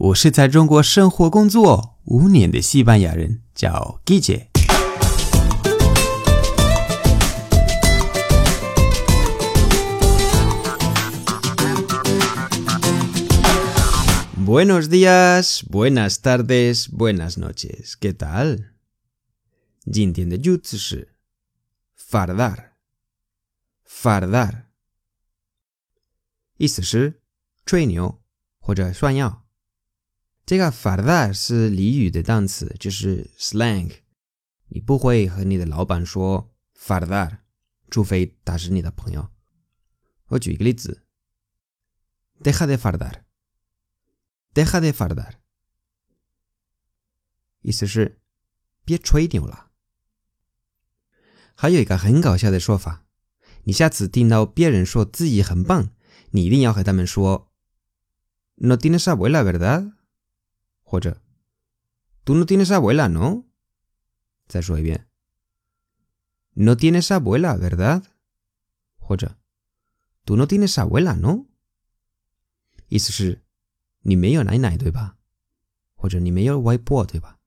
我是在中国生活工作五年的西班牙人，叫 Guille。Buenos días, buenas tardes, buenas noches. ¿Qué tal? 今天的句子是 fardar, fardar，意思是吹牛或者炫耀。 这个 fardar 是俚语的单词，就是 slang。你不会和你的老板说 fardar，除非他是你的朋友。我举一个例子：Deja de fardar，Deja de fardar，意思是别吹牛了。还有一个很搞笑的说法，你下次听到别人说自己很棒，你一定要和他们说：“No tienes abuela, verdad？” 或者 “Tú no tienes abuela, no？” 再说一遍：“No tienes abuela, verdad？” 或者 “Tú no tienes abuela, no？” 意思是你没有奶奶对吧？或者你没有外婆对吧？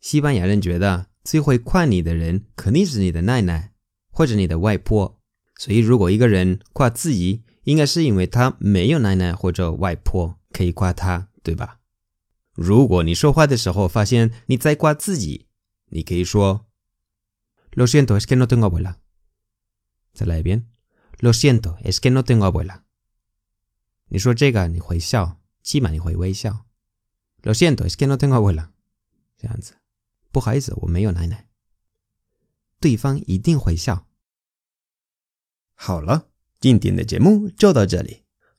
西班牙人觉得。最会夸你的人肯定是你的奶奶或者你的外婆，所以如果一个人夸自己，应该是因为他没有奶奶或者外婆可以夸他，对吧？如果你说话的时候发现你在夸自己，你可以说：“Lo siento, es que no tengo abuela。”再来一遍：“Lo siento, es que no tengo abuela。”你说这个你会笑，起码你会微笑。“Lo siento, es que no tengo abuela。”这样子。不好意思，我没有奶奶。对方一定会笑。好了，今天的节目就到这里。